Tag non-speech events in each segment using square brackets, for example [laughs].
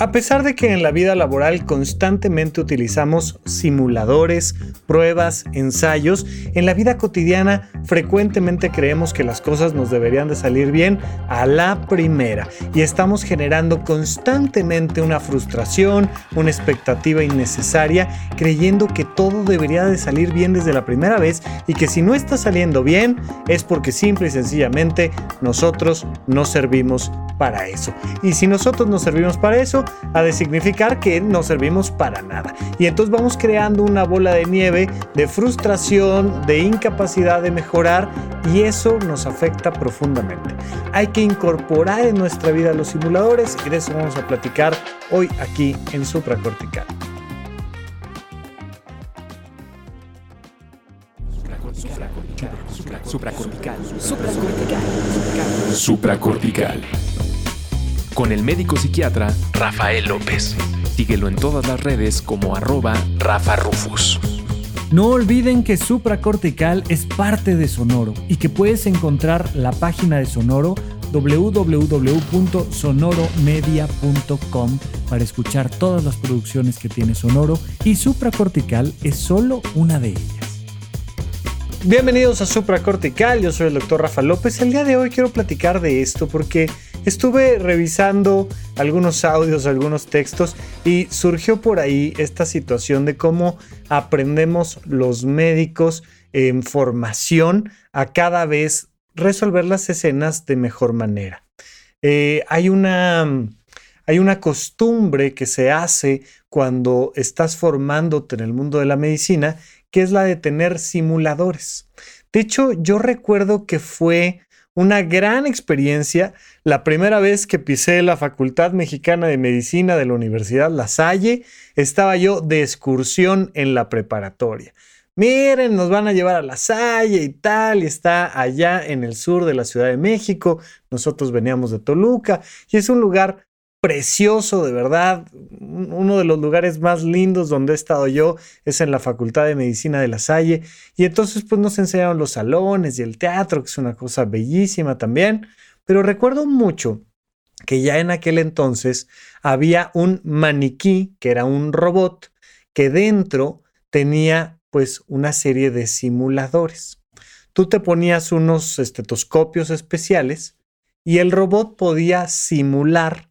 A pesar de que en la vida laboral constantemente utilizamos simuladores, pruebas, ensayos, en la vida cotidiana frecuentemente creemos que las cosas nos deberían de salir bien a la primera y estamos generando constantemente una frustración, una expectativa innecesaria, creyendo que todo debería de salir bien desde la primera vez y que si no está saliendo bien es porque simple y sencillamente nosotros no servimos para eso. Y si nosotros no servimos para eso, ha de significar que no servimos para nada. Y entonces vamos creando una bola de nieve de frustración, de incapacidad de mejorar y eso nos afecta profundamente. Hay que incorporar en nuestra vida los simuladores y de eso vamos a platicar hoy aquí en Supracortical. Supracortical. Supracortical. Supracortical con el médico psiquiatra Rafael López. Síguelo en todas las redes como arroba Rafa Rufus. No olviden que Supracortical es parte de Sonoro y que puedes encontrar la página de Sonoro www.sonoromedia.com para escuchar todas las producciones que tiene Sonoro y Supracortical es solo una de ellas. Bienvenidos a Supracortical, yo soy el doctor Rafa López. El día de hoy quiero platicar de esto porque Estuve revisando algunos audios, algunos textos y surgió por ahí esta situación de cómo aprendemos los médicos en formación a cada vez resolver las escenas de mejor manera. Eh, hay, una, hay una costumbre que se hace cuando estás formándote en el mundo de la medicina, que es la de tener simuladores. De hecho, yo recuerdo que fue una gran experiencia. La primera vez que pisé la Facultad Mexicana de Medicina de la Universidad La Salle, estaba yo de excursión en la preparatoria. Miren, nos van a llevar a La Salle y tal, y está allá en el sur de la Ciudad de México. Nosotros veníamos de Toluca y es un lugar precioso, de verdad. Uno de los lugares más lindos donde he estado yo es en la Facultad de Medicina de La Salle. Y entonces pues nos enseñaron los salones y el teatro, que es una cosa bellísima también. Pero recuerdo mucho que ya en aquel entonces había un maniquí, que era un robot, que dentro tenía pues una serie de simuladores. Tú te ponías unos estetoscopios especiales y el robot podía simular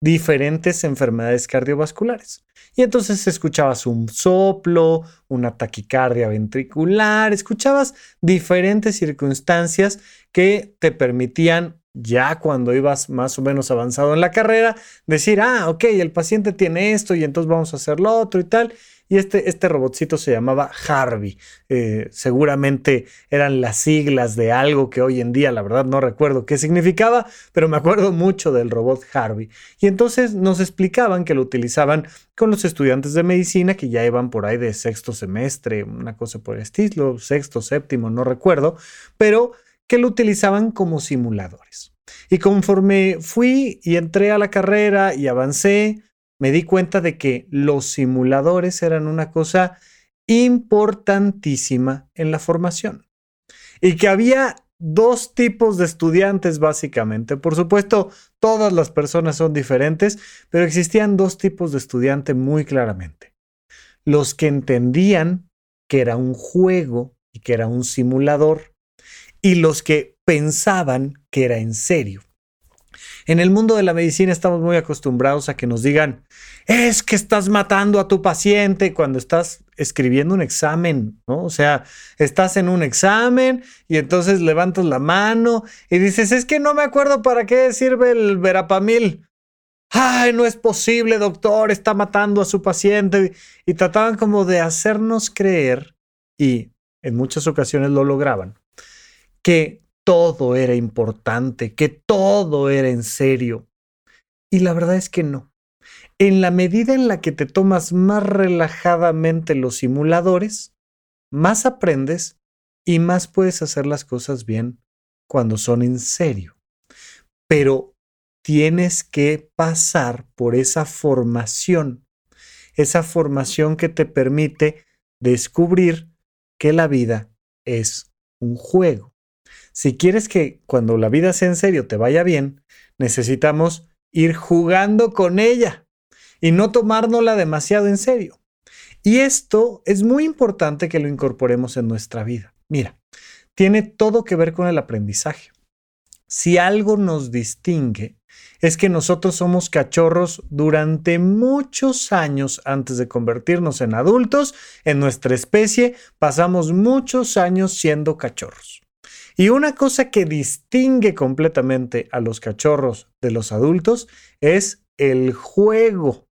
diferentes enfermedades cardiovasculares. Y entonces escuchabas un soplo, una taquicardia ventricular, escuchabas diferentes circunstancias que te permitían ya cuando ibas más o menos avanzado en la carrera, decir, ah, ok, el paciente tiene esto y entonces vamos a hacer lo otro y tal. Y este, este robotcito se llamaba Harvey. Eh, seguramente eran las siglas de algo que hoy en día, la verdad, no recuerdo qué significaba, pero me acuerdo mucho del robot Harvey. Y entonces nos explicaban que lo utilizaban con los estudiantes de medicina que ya iban por ahí de sexto semestre, una cosa por el estilo, sexto, séptimo, no recuerdo, pero que lo utilizaban como simuladores. Y conforme fui y entré a la carrera y avancé, me di cuenta de que los simuladores eran una cosa importantísima en la formación y que había dos tipos de estudiantes básicamente. Por supuesto, todas las personas son diferentes, pero existían dos tipos de estudiante muy claramente. Los que entendían que era un juego y que era un simulador y los que pensaban que era en serio. En el mundo de la medicina estamos muy acostumbrados a que nos digan, es que estás matando a tu paciente cuando estás escribiendo un examen, ¿no? O sea, estás en un examen y entonces levantas la mano y dices, es que no me acuerdo para qué sirve el verapamil. Ay, no es posible, doctor, está matando a su paciente. Y trataban como de hacernos creer, y en muchas ocasiones lo lograban, que todo era importante, que todo era en serio. Y la verdad es que no. En la medida en la que te tomas más relajadamente los simuladores, más aprendes y más puedes hacer las cosas bien cuando son en serio. Pero tienes que pasar por esa formación, esa formación que te permite descubrir que la vida es un juego. Si quieres que cuando la vida sea en serio te vaya bien, necesitamos ir jugando con ella y no tomárnosla demasiado en serio. Y esto es muy importante que lo incorporemos en nuestra vida. Mira, tiene todo que ver con el aprendizaje. Si algo nos distingue, es que nosotros somos cachorros durante muchos años antes de convertirnos en adultos. En nuestra especie pasamos muchos años siendo cachorros. Y una cosa que distingue completamente a los cachorros de los adultos es el juego.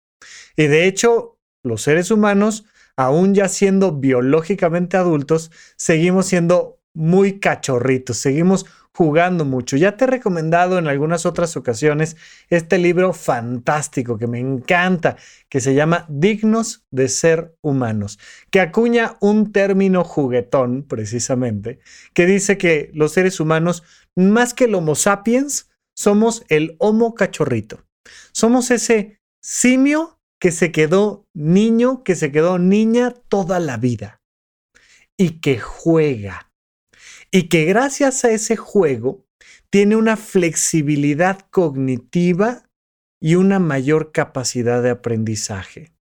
Y de hecho, los seres humanos, aún ya siendo biológicamente adultos, seguimos siendo muy cachorritos, seguimos jugando mucho. Ya te he recomendado en algunas otras ocasiones este libro fantástico que me encanta, que se llama Dignos de ser humanos, que acuña un término juguetón precisamente, que dice que los seres humanos, más que el Homo sapiens, somos el Homo cachorrito. Somos ese simio que se quedó niño, que se quedó niña toda la vida y que juega y que gracias a ese juego tiene una flexibilidad cognitiva y una mayor capacidad de aprendizaje.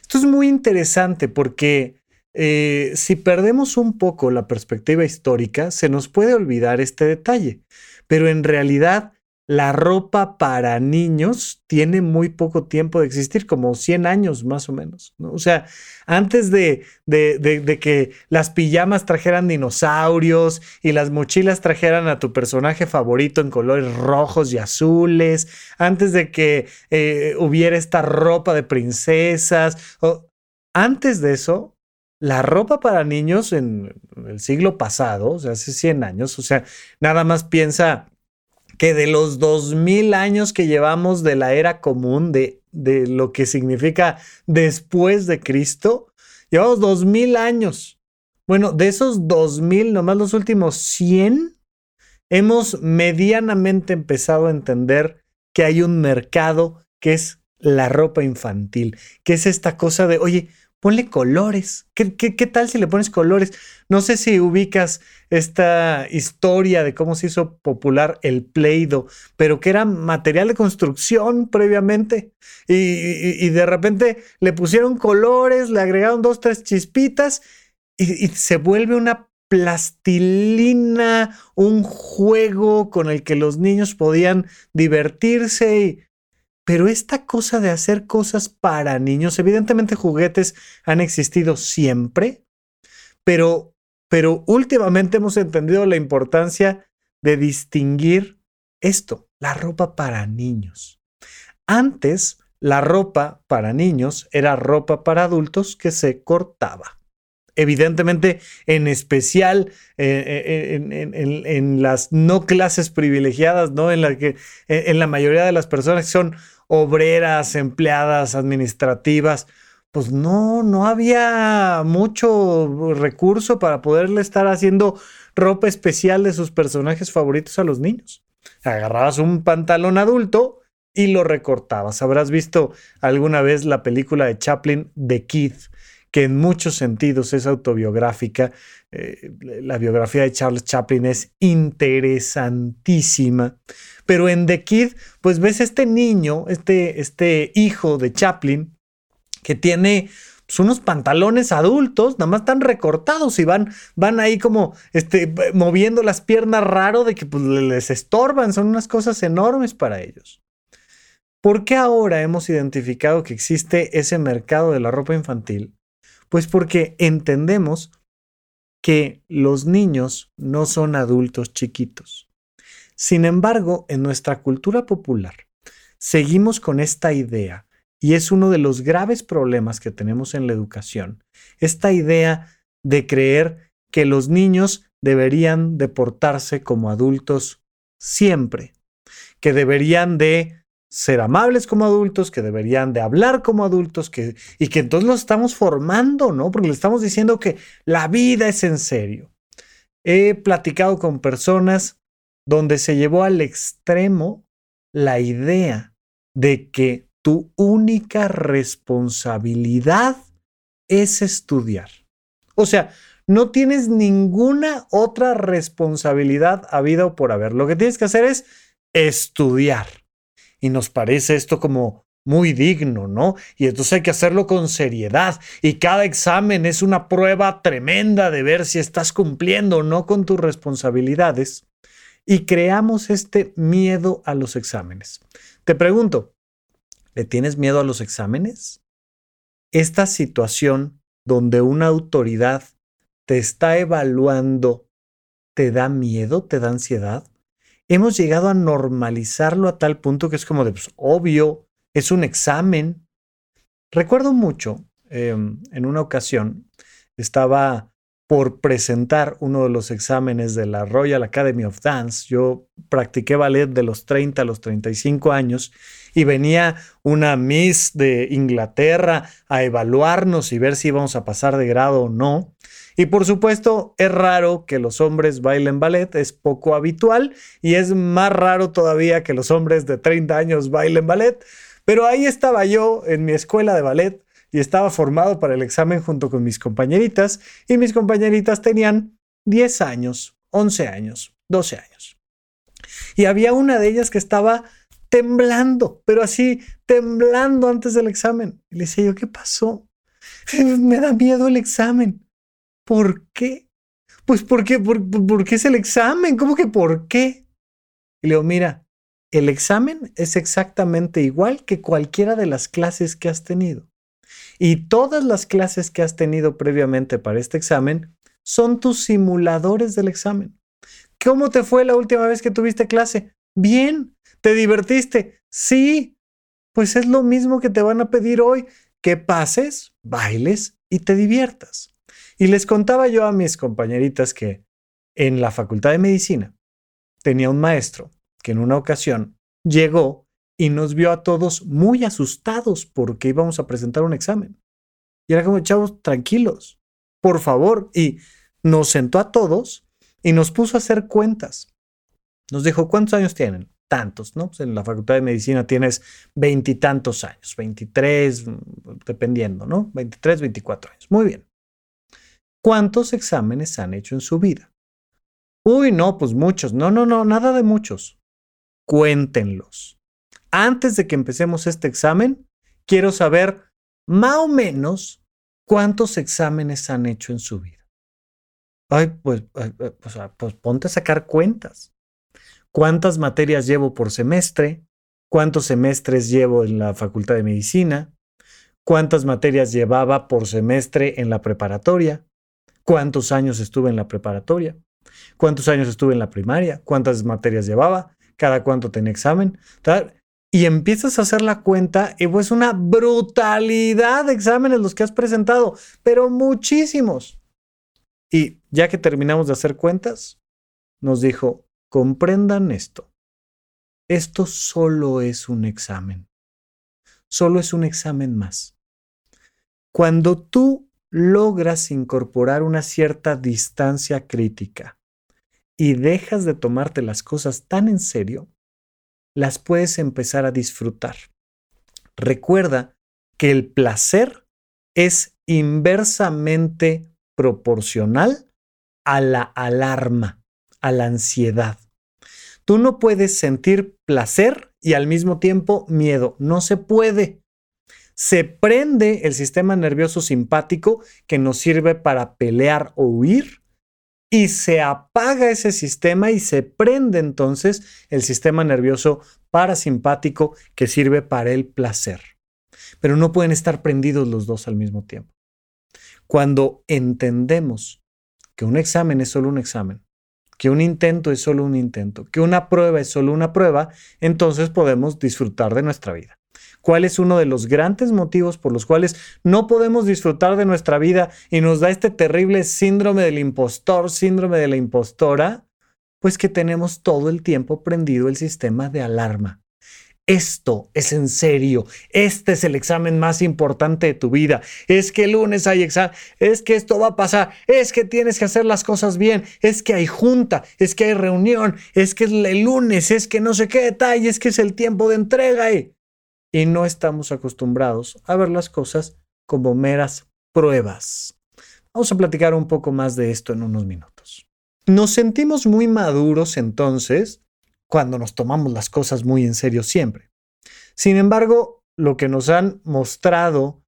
Esto es muy interesante porque eh, si perdemos un poco la perspectiva histórica, se nos puede olvidar este detalle, pero en realidad la ropa para niños tiene muy poco tiempo de existir, como 100 años más o menos. O sea, antes de, de, que las pijamas trajeran dinosaurios y las mochilas trajeran a tu personaje favorito en colores rojos y azules, antes de que eh, hubiera esta ropa de princesas, antes de eso, la ropa para niños en el siglo pasado, o sea, hace 100 años, o sea, nada más piensa que de los 2000 años que llevamos de la era común, de, de lo que significa después de Cristo, llevamos 2000 años. Bueno, de esos 2000, nomás los últimos 100, hemos medianamente empezado a entender que hay un mercado que es la ropa infantil, que es esta cosa de, oye, ponle colores. ¿Qué, ¿Qué, tal si le pones colores? No sé si ubicas esta historia de cómo se hizo popular el Play-Doh, pero que era material de construcción previamente. Y, y, de repente le pusieron colores, le agregaron dos, tres chispitas y, y se vuelve una plastilina, un juego con el que los niños podían divertirse y pero esta cosa de hacer cosas para niños, evidentemente juguetes han existido siempre, pero, pero últimamente hemos entendido la importancia de distinguir esto, la ropa para niños. Antes, la ropa para niños era ropa para adultos que se cortaba. Evidentemente, en especial eh, eh, en, las no clases privilegiadas, ¿no? En la que en la mayoría de las personas que son obreras, empleadas administrativas, pues no, no había mucho recurso para poderle estar haciendo ropa especial de sus personajes favoritos a los niños. Agarrabas un pantalón adulto y lo recortabas. Habrás visto alguna vez la película de Chaplin, The Kid, que en muchos sentidos es autobiográfica. Eh, la biografía de Charles Chaplin es interesantísima. Pero en The Kid, pues ves este niño, este, este hijo de Chaplin, que tiene pues, unos pantalones adultos, nada más están recortados y van, van ahí como este, moviendo las piernas raro de que pues, les estorban, son unas cosas enormes para ellos. ¿Por qué ahora hemos identificado que existe ese mercado de la ropa infantil? Pues porque entendemos que los niños no son adultos chiquitos. Sin embargo, en nuestra cultura popular, seguimos con esta idea, y es uno de los graves problemas que tenemos en la educación, esta idea de creer que los niños deberían de portarse como adultos siempre, que deberían de ser amables como adultos, que deberían de hablar como adultos, que, y que entonces los estamos formando, ¿no? Porque le estamos diciendo que la vida es en serio. He platicado con personas donde se llevó al extremo la idea de que tu única responsabilidad es estudiar. O sea, no tienes ninguna otra responsabilidad habida o por haber. Lo que tienes que hacer es estudiar. Y nos parece esto como muy digno, ¿no? Y entonces hay que hacerlo con seriedad. Y cada examen es una prueba tremenda de ver si estás cumpliendo o no con tus responsabilidades. Y creamos este miedo a los exámenes. Te pregunto, ¿le tienes miedo a los exámenes? Esta situación donde una autoridad te está evaluando, ¿te da miedo? ¿Te da ansiedad? Hemos llegado a normalizarlo a tal punto que es como de, pues, obvio, es un examen. Recuerdo mucho, em, en una ocasión, estaba por presentar uno de los exámenes de la Royal Academy of Dance. Yo practiqué ballet de los 30 a los 35 años y venía una Miss de Inglaterra a evaluarnos y ver si íbamos a pasar de grado o no. Y por supuesto, es raro que los hombres bailen ballet, es poco habitual y es más raro todavía que los hombres de 30 años bailen ballet. Pero ahí estaba yo en mi escuela de ballet y estaba formado para el examen junto con mis compañeritas y mis compañeritas tenían 10 años, 11 años, 12 años. Y había una de ellas que estaba temblando, pero así, temblando antes del examen. Y le decía yo, ¿qué pasó? [laughs] Me da miedo el examen. ¿Por qué? Pues porque, por, porque es el examen. ¿Cómo que por qué? Y le digo, mira, el examen es exactamente igual que cualquiera de las clases que has tenido. Y todas las clases que has tenido previamente para este examen son tus simuladores del examen. ¿Cómo te fue la última vez que tuviste clase? Bien. ¿Te divertiste? Sí. Pues es lo mismo que te van a pedir hoy, que pases, bailes y te diviertas. Y les contaba yo a mis compañeritas que en la Facultad de Medicina tenía un maestro que en una ocasión llegó y nos vio a todos muy asustados porque íbamos a presentar un examen. Y era como, chavos, tranquilos, por favor. Y nos sentó a todos y nos puso a hacer cuentas. Nos dijo, ¿cuántos años tienen? Tantos, ¿no? Pues en la Facultad de Medicina tienes veintitantos años, 23, dependiendo, ¿no? 23, 24 años. Muy bien. ¿Cuántos exámenes han hecho en su vida? Uy, no, pues muchos. No, no, no, nada de muchos. Cuéntenlos. Antes de que empecemos este examen, quiero saber más o menos cuántos exámenes han hecho en su vida. Ay, pues, pues, pues ponte a sacar cuentas. ¿Cuántas materias llevo por semestre? ¿Cuántos semestres llevo en la Facultad de Medicina? ¿Cuántas materias llevaba por semestre en la preparatoria? Cuántos años estuve en la preparatoria, cuántos años estuve en la primaria, cuántas materias llevaba, cada cuánto tenía examen, y empiezas a hacer la cuenta y pues una brutalidad de exámenes los que has presentado, pero muchísimos. Y ya que terminamos de hacer cuentas, nos dijo, comprendan esto. Esto solo es un examen. Solo es un examen más. Cuando tú logras incorporar una cierta distancia crítica y dejas de tomarte las cosas tan en serio, las puedes empezar a disfrutar. Recuerda que el placer es inversamente proporcional a la alarma, a la ansiedad. Tú no puedes sentir placer y al mismo tiempo miedo. No se puede se prende el sistema nervioso simpático que nos sirve para pelear o huir y se apaga ese sistema y se prende entonces el sistema nervioso parasimpático que sirve para el placer. Pero no pueden estar prendidos los dos al mismo tiempo. Cuando entendemos que un examen es solo un examen, que un intento es solo un intento, que una prueba es solo una prueba, entonces podemos disfrutar de nuestra vida. ¿Cuál es uno de los grandes motivos por los cuales no podemos disfrutar de nuestra vida y nos da este terrible síndrome del impostor, síndrome de la impostora? Pues que tenemos todo el tiempo prendido el sistema de alarma. Esto es en serio. Este es el examen más importante de tu vida. Es que el lunes hay examen. Es que esto va a pasar. Es que tienes que hacer las cosas bien. Es que hay junta. Es que hay reunión. Es que es el lunes. Es que no sé qué detalle. Es que es el tiempo de entrega. Y no estamos acostumbrados a ver las cosas como meras pruebas. Vamos a platicar un poco más de esto en unos minutos. Nos sentimos muy maduros entonces cuando nos tomamos las cosas muy en serio siempre. Sin embargo, lo que nos han mostrado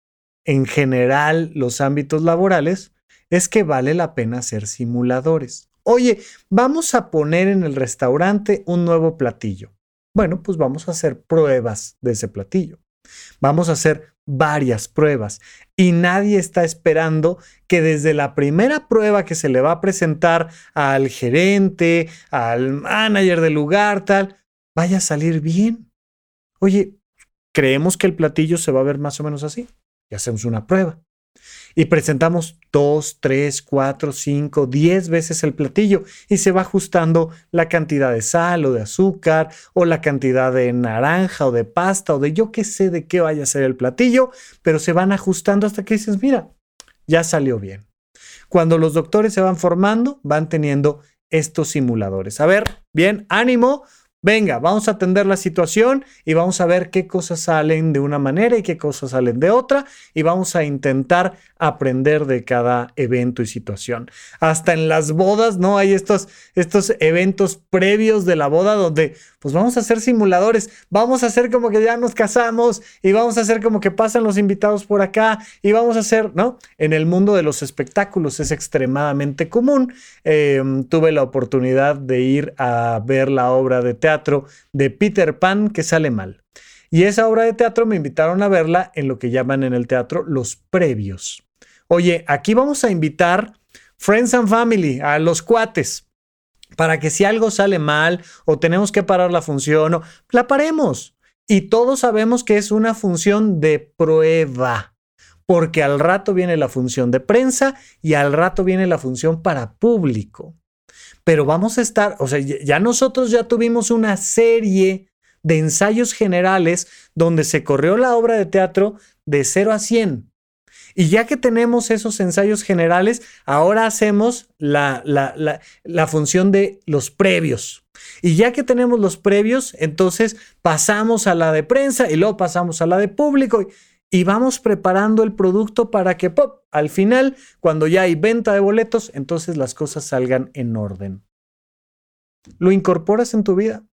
en general los ámbitos laborales es que vale la pena ser simuladores. Oye, vamos a poner en el restaurante un nuevo platillo. Bueno, pues vamos a hacer pruebas de ese platillo. Vamos a hacer varias pruebas y nadie está esperando que desde la primera prueba que se le va a presentar al gerente, al manager del lugar, tal, vaya a salir bien. Oye, creemos que el platillo se va a ver más o menos así y hacemos una prueba y presentamos dos, tres, cuatro, cinco, diez veces el platillo y se va ajustando la cantidad de sal o de azúcar o la cantidad de naranja o de pasta o de yo qué sé de qué vaya a ser el platillo, pero se van ajustando hasta que dices, mira, ya salió bien. Cuando los doctores se van formando, van teniendo estos simuladores. A ver, bien, ánimo, Venga, vamos a atender la situación y vamos a ver qué cosas salen de una manera y qué cosas salen de otra y vamos a intentar aprender de cada evento y situación. Hasta en las bodas, ¿no? Hay estos, estos eventos previos de la boda donde pues vamos a hacer simuladores, vamos a hacer como que ya nos casamos y vamos a hacer como que pasan los invitados por acá y vamos a hacer, ¿no? En el mundo de los espectáculos es extremadamente común. Em, tuve la oportunidad de ir a ver la obra de teatro de Peter Pan que sale mal. Y esa obra de teatro me invitaron a verla en lo que llaman en el teatro los previos. Oye, aquí vamos a invitar Friends and Family, a los cuates para que si algo sale mal o tenemos que parar la función, o, la paremos. Y todos sabemos que es una función de prueba, porque al rato viene la función de prensa y al rato viene la función para público. Pero vamos a estar, o sea, ya nosotros ya tuvimos una serie de ensayos generales donde se corrió la obra de teatro de 0 a 100. Y ya que tenemos esos ensayos generales, ahora hacemos la, la, función de los previos. Y ya que tenemos los previos, entonces pasamos a la de prensa y luego pasamos a la de público y, vamos preparando el producto para que pop, al final, cuando ya hay venta de boletos, entonces las cosas salgan en orden. ¿Lo incorporas en tu vida?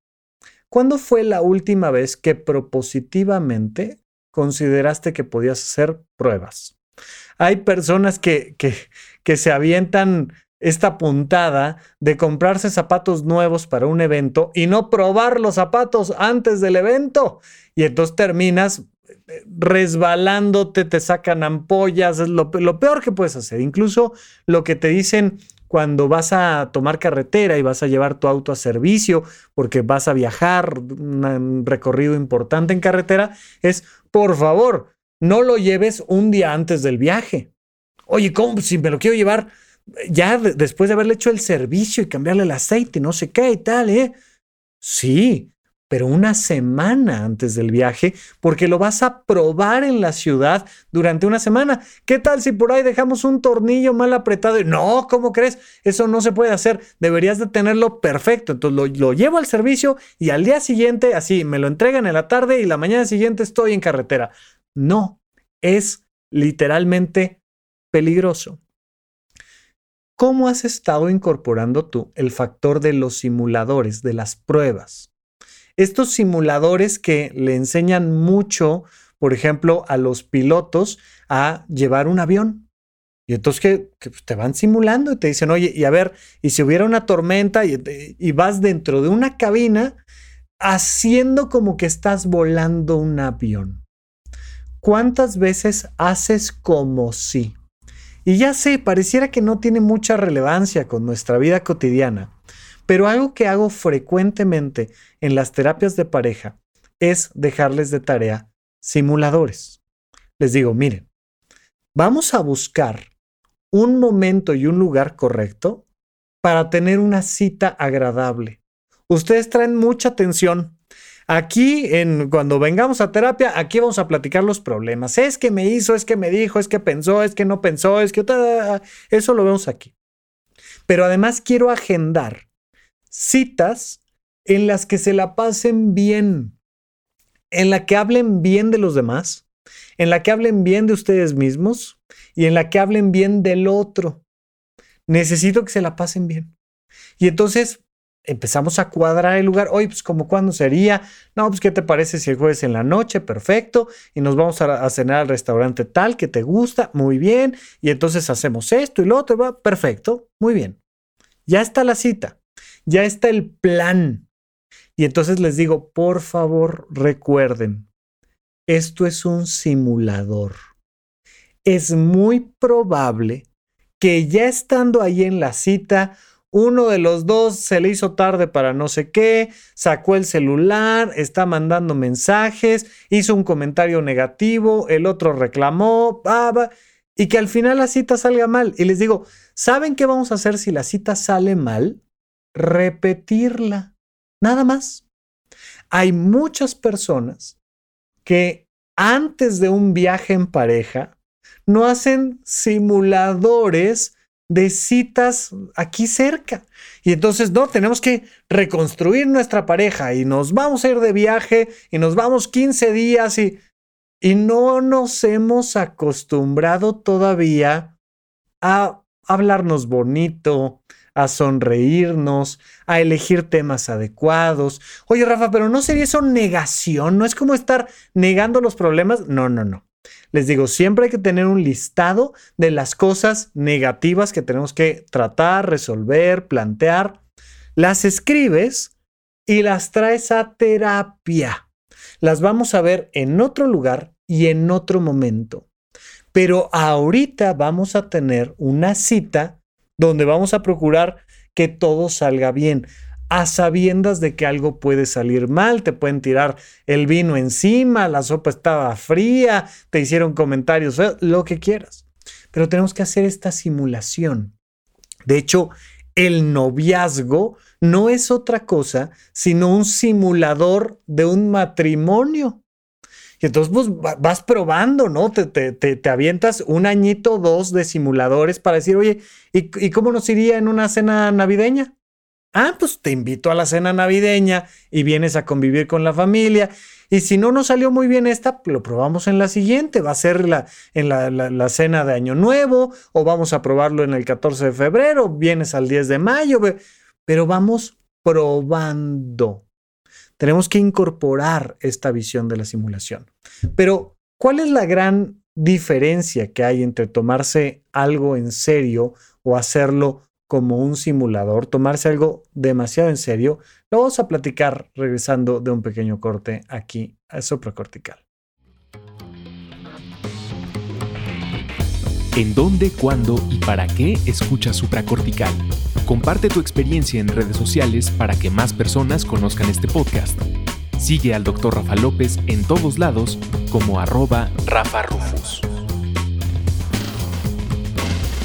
¿Cuándo fue la última vez que propositivamente consideraste que podías hacer pruebas? Hay personas que, que, que se avientan esta puntada de comprarse zapatos nuevos para un evento y no probar los zapatos antes del evento. Y entonces terminas resbalándote, te sacan ampollas, es lo, peor que puedes hacer. Incluso lo que te dicen cuando vas a tomar carretera y vas a llevar tu auto a servicio porque vas a viajar un recorrido importante en carretera, es por favor, no lo lleves un día antes del viaje. Oye, ¿cómo? Si me lo quiero llevar ya después de haberle hecho el servicio y cambiarle el aceite, no sé qué y tal, ¿eh? Sí, pero una semana antes del viaje, porque lo vas a probar en la ciudad durante una semana. ¿Qué tal si por ahí dejamos un tornillo mal apretado? No, ¿cómo crees? Eso no se puede hacer. Deberías de tenerlo perfecto. Entonces lo, lo llevo al servicio y al día siguiente, así, me lo entregan en la tarde y la mañana siguiente estoy en carretera. No, es literalmente peligroso. ¿Cómo has estado incorporando tú el factor de los simuladores, de las pruebas? Estos simuladores que le enseñan mucho, por ejemplo, a los pilotos a llevar un avión. Y entonces que, te van simulando y te dicen, oye, y a ver, y si hubiera una tormenta y, y vas dentro de una cabina haciendo como que estás volando un avión. ¿Cuántas veces haces como si? Y ya sé, pareciera que no tiene mucha relevancia con nuestra vida cotidiana, pero algo que hago frecuentemente en las terapias de pareja es dejarles de tarea simuladores. Les digo, miren, vamos a buscar un momento y un lugar correcto para tener una cita agradable. Ustedes traen mucha atención. Aquí, en, cuando vengamos a terapia, aquí vamos a platicar los problemas. Es que me hizo, es que me dijo, es que pensó, es que no pensó, es que... Eso lo vemos aquí. Pero además quiero agendar citas en las que se la pasen bien, en la que hablen bien de los demás, en la que hablen bien de ustedes mismos y en la que hablen bien del otro. Necesito que se la pasen bien. Y entonces empezamos a cuadrar el lugar. Oye, pues como cuándo sería. No, pues qué te parece si el jueves en la noche, perfecto. Y nos vamos a, cenar al restaurante tal que te gusta, muy bien. Y entonces hacemos esto y lo otro, va, perfecto, muy bien. Ya está la cita, ya está el plan. Y entonces les digo, por favor, recuerden, esto es un simulador. Es muy probable que ya estando ahí en la cita, uno de los dos se le hizo tarde para no sé qué, sacó el celular, está mandando mensajes, hizo un comentario negativo, el otro reclamó, y que al final la cita salga mal. Y les digo, ¿saben qué vamos a hacer si la cita sale mal? Repetirla. Nada más. Hay muchas personas que antes de un viaje en pareja no hacen simuladores de citas aquí cerca. Y entonces, no, tenemos que reconstruir nuestra pareja y nos vamos a ir de viaje y nos vamos 15 días y, y no nos hemos acostumbrado todavía a hablarnos bonito, a sonreírnos, a elegir temas adecuados. Oye, Rafa, pero ¿no sería eso negación? ¿No es como estar negando los problemas? No, no, no. Les digo, siempre hay que tener un listado de las cosas negativas que tenemos que tratar, resolver, plantear. Las escribes y las traes a terapia. Las vamos a ver en otro lugar y en otro momento. Pero ahorita vamos a tener una cita donde vamos a procurar que todo salga bien a sabiendas de que algo puede salir mal, te pueden tirar el vino encima, la sopa estaba fría, te hicieron comentarios, lo que quieras. Pero tenemos que hacer esta simulación. De hecho, el noviazgo no es otra cosa sino un simulador de un matrimonio. Y entonces pues, vas probando, ¿no? Te, te, avientas un añito, dos de simuladores para decir, oye, ¿y cómo nos iría en una cena navideña? Ah, pues te invito a la cena navideña y vienes a convivir con la familia. Y si no nos salió muy bien esta, lo probamos en la siguiente. Va a ser la, en la, cena de Año Nuevo o vamos a probarlo en el 14 de febrero, vienes al 10 de mayo, pero vamos probando. Tenemos que incorporar esta visión de la simulación. Pero, ¿cuál es la gran diferencia que hay entre tomarse algo en serio o hacerlo como un simulador, tomarse algo demasiado en serio, lo vamos a platicar regresando de un pequeño corte aquí a supracortical. ¿En dónde, cuándo y para qué escuchas supracortical? Comparte tu experiencia en redes sociales para que más personas conozcan este podcast. Sigue al Dr. Rafa López en todos lados como arroba Rafa Rufus.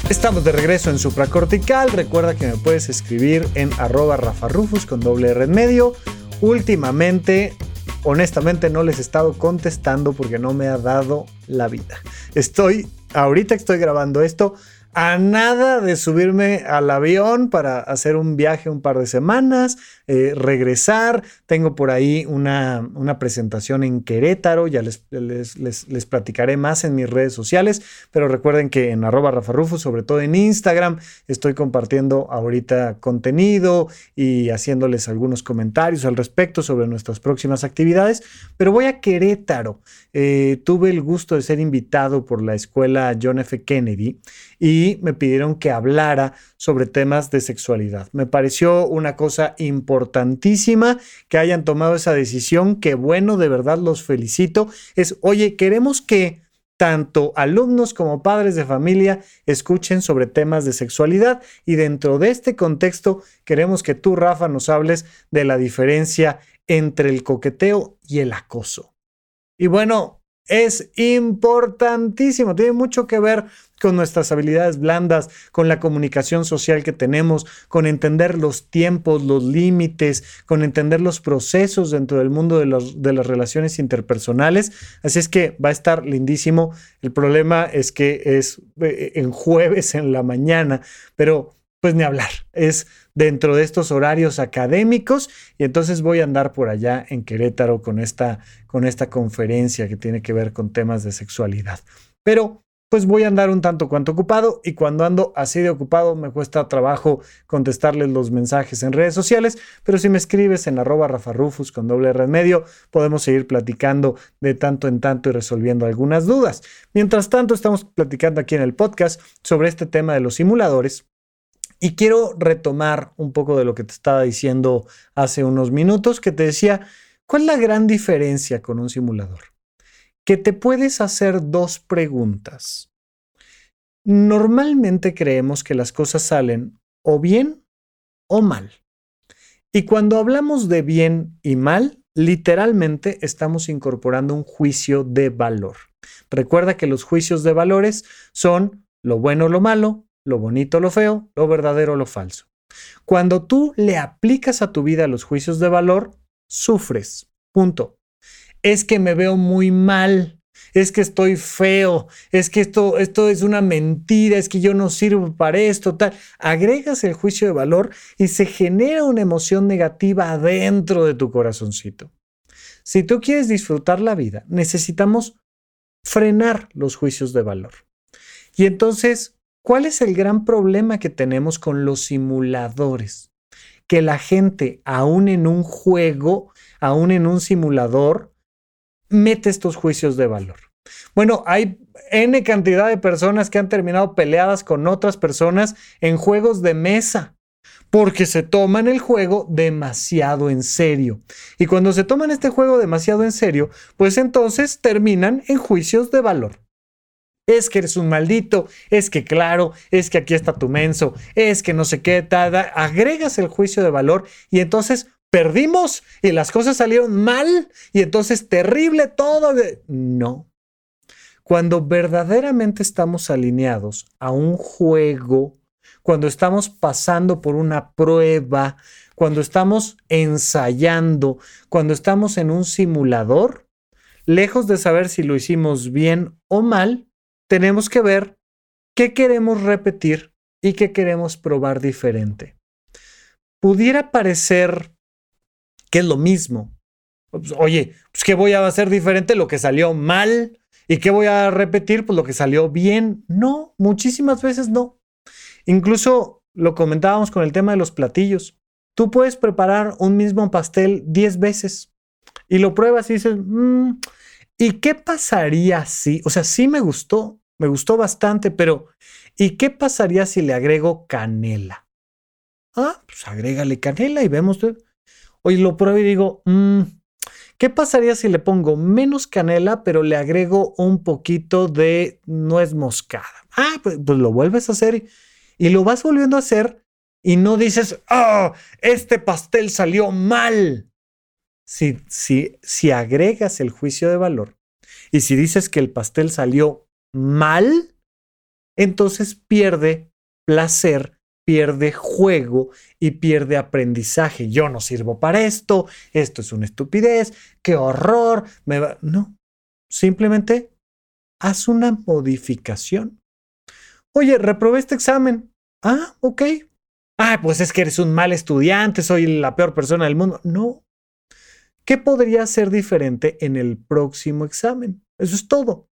Estamos de regreso en Supracortical. Recuerda que me puedes escribir en arroba rafarufus con doble R en medio. Últimamente, honestamente, no les he estado contestando porque no me ha dado la vida. Estoy, ahorita estoy grabando esto, a nada de subirme al avión para hacer un viaje un par de semanas, eh, regresar. Tengo por ahí una, una presentación en Querétaro, ya les, les, les, platicaré más en mis redes sociales, pero recuerden que en arroba Rafa sobre todo en Instagram, estoy compartiendo ahorita contenido y haciéndoles algunos comentarios al respecto sobre nuestras próximas actividades, pero voy a Querétaro. Eh, tuve el gusto de ser invitado por la escuela John F. Kennedy y me pidieron que hablara sobre temas de sexualidad. Me pareció una cosa importantísima que hayan tomado esa decisión, que bueno, de verdad los felicito. Es, oye, queremos que tanto alumnos como padres de familia escuchen sobre temas de sexualidad y dentro de este contexto queremos que tú, Rafa, nos hables de la diferencia entre el coqueteo y el acoso. Y bueno, es importantísimo, tiene mucho que ver con nuestras habilidades blandas, con la comunicación social que tenemos, con entender los tiempos, los límites, con entender los procesos dentro del mundo de, de, las relaciones interpersonales. Así es que va a estar lindísimo. El problema es que es eh, en jueves en la mañana, pero pues ni hablar. Es dentro de estos horarios académicos y entonces voy a andar por allá en Querétaro con esta, con esta conferencia que tiene que ver con temas de sexualidad. Pero pues voy a andar un tanto cuanto ocupado y cuando ando así de ocupado me cuesta trabajo contestarles los mensajes en redes sociales, pero si me escribes en arroba rafarufus con doble red medio, podemos seguir platicando de tanto en tanto y resolviendo algunas dudas. Mientras tanto, estamos platicando aquí en el podcast sobre este tema de los simuladores y quiero retomar un poco de lo que te estaba diciendo hace unos minutos, que te decía, ¿cuál es la gran diferencia con un simulador? Que te puedes hacer dos preguntas. Normalmente creemos que las cosas salen o bien o mal. Y cuando hablamos de bien y mal, literalmente estamos incorporando un juicio de valor. Recuerda que los juicios de valores son lo bueno o lo malo, lo bonito, lo feo, lo verdadero, lo falso. Cuando tú le aplicas a tu vida los juicios de valor, sufres. Punto. Es que me veo muy mal. Es que estoy feo. Es que esto, esto es una mentira. Es que yo no sirvo para esto. Tal. Agregas el juicio de valor y se genera una emoción negativa adentro de tu corazoncito. Si tú quieres disfrutar la vida, necesitamos frenar los juicios de valor. Y entonces ¿Cuál es el gran problema que tenemos con los simuladores? Que la gente, aún en un juego, aún en un simulador, mete estos juicios de valor. Bueno, hay N cantidad de personas que han terminado peleadas con otras personas en juegos de mesa porque se toman el juego demasiado en serio. Y cuando se toman este juego demasiado en serio, pues entonces terminan en juicios de valor es que eres un maldito, es que claro, es que aquí está tu menso, es que no sé qué, tal, agregas el juicio de valor y entonces perdimos y las cosas salieron mal y entonces terrible todo. No. Cuando verdaderamente estamos alineados a un juego, cuando estamos pasando por una prueba, cuando estamos ensayando, cuando estamos en un simulador, lejos de saber si lo hicimos bien o mal, tenemos que ver qué queremos repetir y qué queremos probar diferente. Pudiera parecer que es lo mismo. Pues, oye, pues ¿qué voy a hacer diferente? Lo que salió mal. ¿Y qué voy a repetir? Pues lo que salió bien. No, muchísimas veces no. Incluso lo comentábamos con el tema de los platillos. Tú puedes preparar un mismo pastel 10 veces y lo pruebas y dices, mm, ¿y qué pasaría si? O sea, sí me gustó, me gustó bastante, pero ¿y qué pasaría si le agrego canela? Ah, pues agrégale canela y vemos. Hoy lo pruebo y digo, mm, ¿qué pasaría si le pongo menos canela, pero le agrego un poquito de nuez moscada? Ah, pues, pues lo vuelves a hacer y, lo vas volviendo a hacer y no dices, oh, este pastel salió mal. Si, si, si agregas el juicio de valor y si dices que el pastel salió mal, entonces pierde placer, pierde juego y pierde aprendizaje. Yo no sirvo para esto, esto es una estupidez, qué horror, me va... No, simplemente haz una modificación. Oye, reprobé este examen. Ah, ok. Ah, pues es que eres un mal estudiante, soy la peor persona del mundo. No. ¿Qué podría ser diferente en el próximo examen? Eso es todo.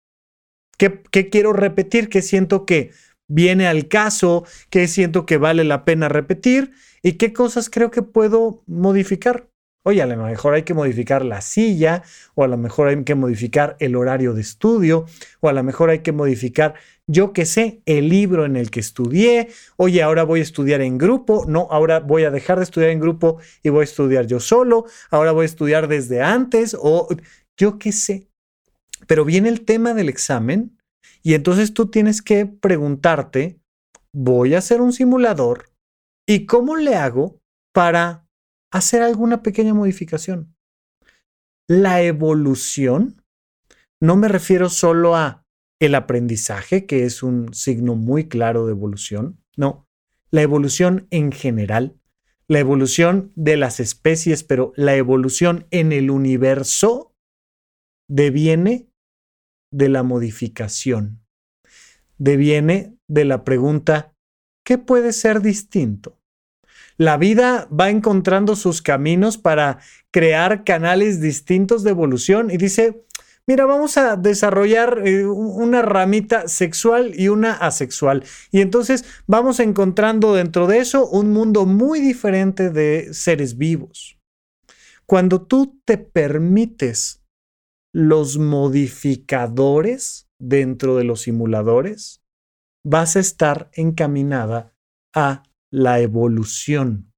¿Qué, quiero repetir? ¿Qué siento que viene al caso? ¿Qué siento que vale la pena repetir? ¿Y qué cosas creo que puedo modificar? Oye, a lo mejor hay que modificar la silla, o a lo mejor hay que modificar el horario de estudio, o a lo mejor hay que modificar, yo qué sé, el libro en el que estudié. Oye, ahora voy a estudiar en grupo. No, ahora voy a dejar de estudiar en grupo y voy a estudiar yo solo. Ahora voy a estudiar desde antes, o yo qué sé. Pero viene el tema del examen y entonces tú tienes que preguntarte, voy a hacer un simulador y cómo le hago para hacer alguna pequeña modificación. La evolución no me refiero solo a el aprendizaje, que es un signo muy claro de evolución, no, la evolución en general, la evolución de las especies, pero la evolución en el universo deviene de la modificación, deviene de la pregunta, ¿qué puede ser distinto? La vida va encontrando sus caminos para crear canales distintos de evolución y dice, mira, vamos a desarrollar eh, una ramita sexual y una asexual. Y entonces vamos encontrando dentro de eso un mundo muy diferente de seres vivos. Cuando tú te permites los modificadores dentro de los simuladores, vas a estar encaminada a la evolución.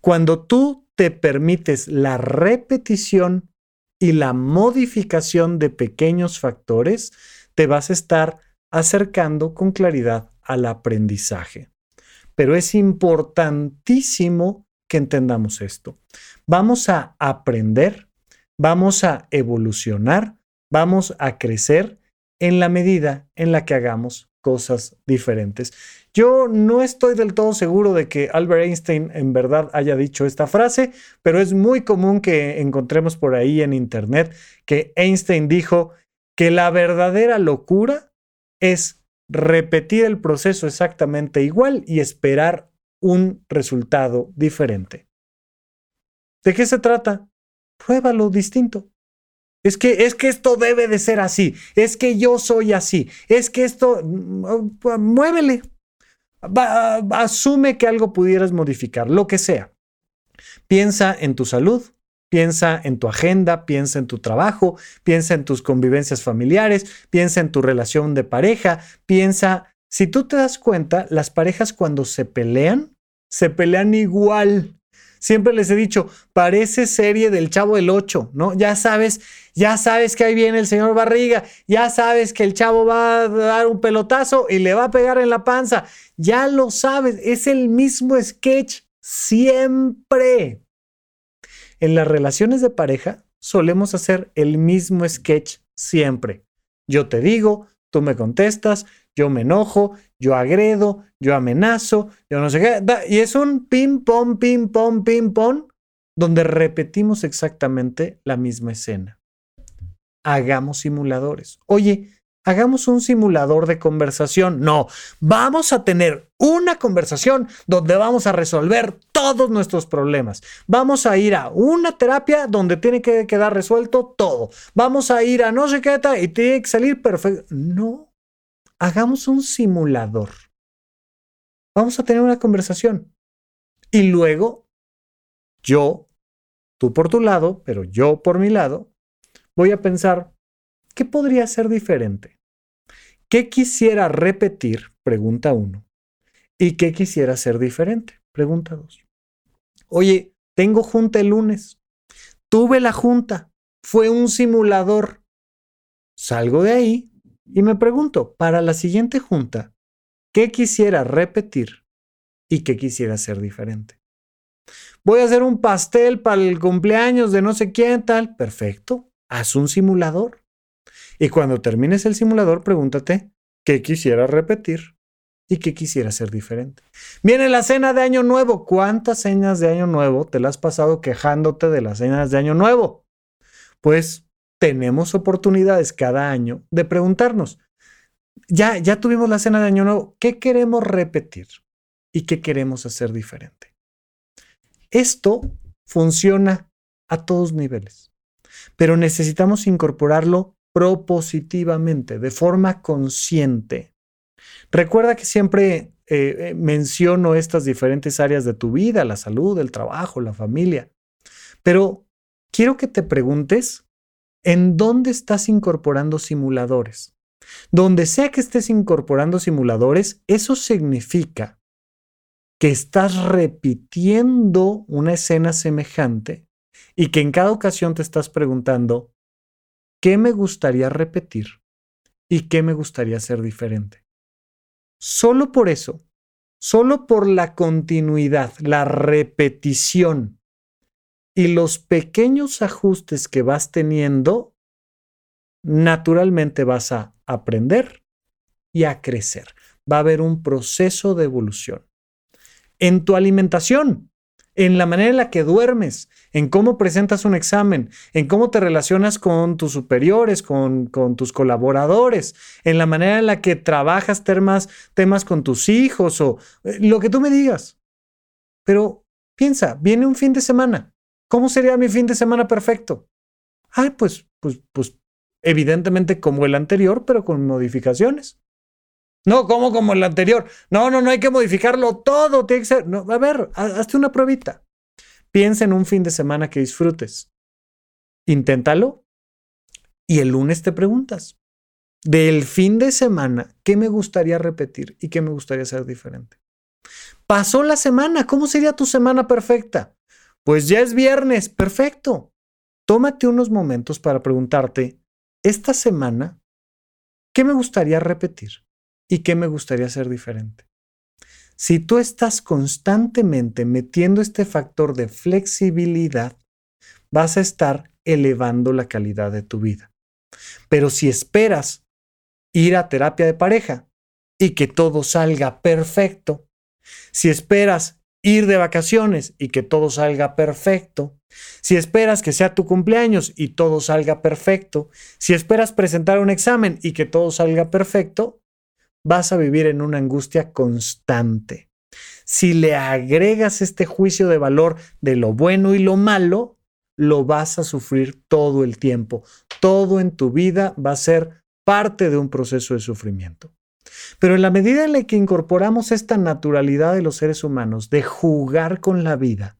Cuando tú te permites la repetición y la modificación de pequeños factores, te vas a estar acercando con claridad al aprendizaje. Pero es importantísimo que entendamos esto. Vamos a aprender, vamos a evolucionar, vamos a crecer en la medida en la que hagamos cosas diferentes. Yo no estoy del todo seguro de que Albert Einstein en verdad haya dicho esta frase, pero es muy común que encontremos por ahí en Internet que Einstein dijo que la verdadera locura es repetir el proceso exactamente igual y esperar un resultado diferente. ¿De qué se trata? Pruébalo distinto. Es que, es que esto debe de ser así. Es que yo soy así. Es que esto, mm, muévele. asume que algo pudieras modificar, lo que sea. Piensa en tu salud, piensa en tu agenda, piensa en tu trabajo, piensa en tus convivencias familiares, piensa en tu relación de pareja, piensa, si tú te das cuenta, las parejas cuando se pelean, se pelean igual. Siempre les he dicho, parece serie del Chavo del 8, ¿no? Ya sabes, ya sabes que ahí viene el señor Barriga, ya sabes que el chavo va a dar un pelotazo y le va a pegar en la panza. Ya lo sabes, es el mismo sketch siempre. En las relaciones de pareja solemos hacer el mismo sketch siempre. Yo te digo, tú me contestas, yo me enojo, yo agredo, yo amenazo, yo no sé qué. Y es un ping-pong, ping-pong, ping-pong, donde repetimos exactamente la misma escena. Hagamos simuladores. Oye, hagamos un simulador de conversación. No, vamos a tener una conversación donde vamos a resolver todos nuestros problemas. Vamos a ir a una terapia donde tiene que quedar resuelto todo. Vamos a ir a no sé qué y tiene que salir perfecto. No, hagamos un simulador. Vamos a tener una conversación. Y luego, yo, tú por tu lado, pero yo por mi lado, voy a pensar, ¿qué podría ser diferente? ¿Qué quisiera repetir? Pregunta uno. ¿Y qué quisiera ser diferente? Pregunta dos. Oye, tengo junta el lunes. Tuve la junta. Fue un simulador. Salgo de ahí y me pregunto, para la siguiente junta, ¿qué quisiera repetir y qué quisiera hacer diferente? Voy a hacer un pastel para el cumpleaños de no sé quién tal. Perfecto, haz un simulador. Y cuando termines el simulador, pregúntate qué quisiera repetir y qué quisiera hacer diferente. Viene la cena de Año Nuevo. ¿Cuántas cenas de Año Nuevo te las has pasado quejándote de las cenas de Año Nuevo? Pues tenemos oportunidades cada año de preguntarnos, ya, ya tuvimos la cena de Año Nuevo, ¿qué queremos repetir y qué queremos hacer diferente? Esto funciona a todos niveles, pero necesitamos incorporarlo propositivamente, de forma consciente. Recuerda que siempre eh, eh, menciono estas diferentes áreas de tu vida, la salud, el trabajo, la familia, pero quiero que te preguntes en dónde estás incorporando simuladores. Donde sea que estés incorporando simuladores, eso significa que estás repitiendo una escena semejante y que en cada ocasión te estás preguntando, ¿qué me gustaría repetir y qué me gustaría hacer diferente? Solo por eso, solo por la continuidad, la repetición y los pequeños ajustes que vas teniendo naturalmente vas a aprender y a crecer. Va a haber un proceso de evolución. En tu alimentación, en la manera en la que duermes, en cómo presentas un examen, en cómo te relacionas con tus superiores, con, tus colaboradores, en la manera en la que trabajas temas, temas con tus hijos o eh, lo que tú me digas. Pero piensa, viene un fin de semana. ¿Cómo sería mi fin de semana perfecto? Ay, pues, pues, pues, evidentemente como el anterior, pero con modificaciones. No, ¿cómo como el anterior? No, no, no hay que modificarlo todo. Tiene que ser. A ver, hazte una pruebita. Piensa en un fin de semana que disfrutes. Inténtalo y el lunes te preguntas. Del fin de semana, ¿qué me gustaría repetir y qué me gustaría hacer diferente? Pasó la semana, ¿cómo sería tu semana perfecta? Pues ya es viernes, perfecto. Tómate unos momentos para preguntarte, esta semana, ¿qué me gustaría repetir? Y qué me gustaría hacer diferente. Si tú estás constantemente metiendo este factor de flexibilidad, vas a estar elevando la calidad de tu vida. Pero si esperas ir a terapia de pareja y que todo salga perfecto, si esperas ir de vacaciones y que todo salga perfecto, si esperas que sea tu cumpleaños y todo salga perfecto, si esperas presentar un examen y que todo salga perfecto, vas a vivir en una angustia constante. Si le agregas este juicio de valor de lo bueno y lo malo, lo vas a sufrir todo el tiempo. Todo en tu vida va a ser parte de un proceso de sufrimiento. Pero en la medida en la que incorporamos esta naturalidad de los seres humanos, de jugar con la vida,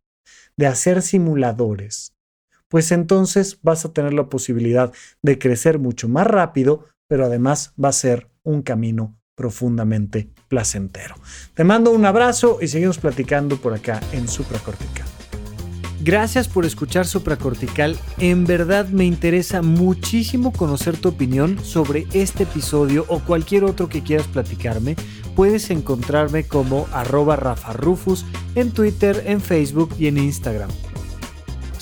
de hacer simuladores, pues entonces vas a tener la posibilidad de crecer mucho más rápido, pero además va a ser un camino profundamente placentero. Te mando un abrazo y seguimos platicando por acá en Supracortical. Gracias por escuchar Supracortical. En verdad me interesa muchísimo conocer tu opinión sobre este episodio o cualquier otro que quieras platicarme. Puedes encontrarme como arroba Rafa Rufus en Twitter, en Facebook y en Instagram.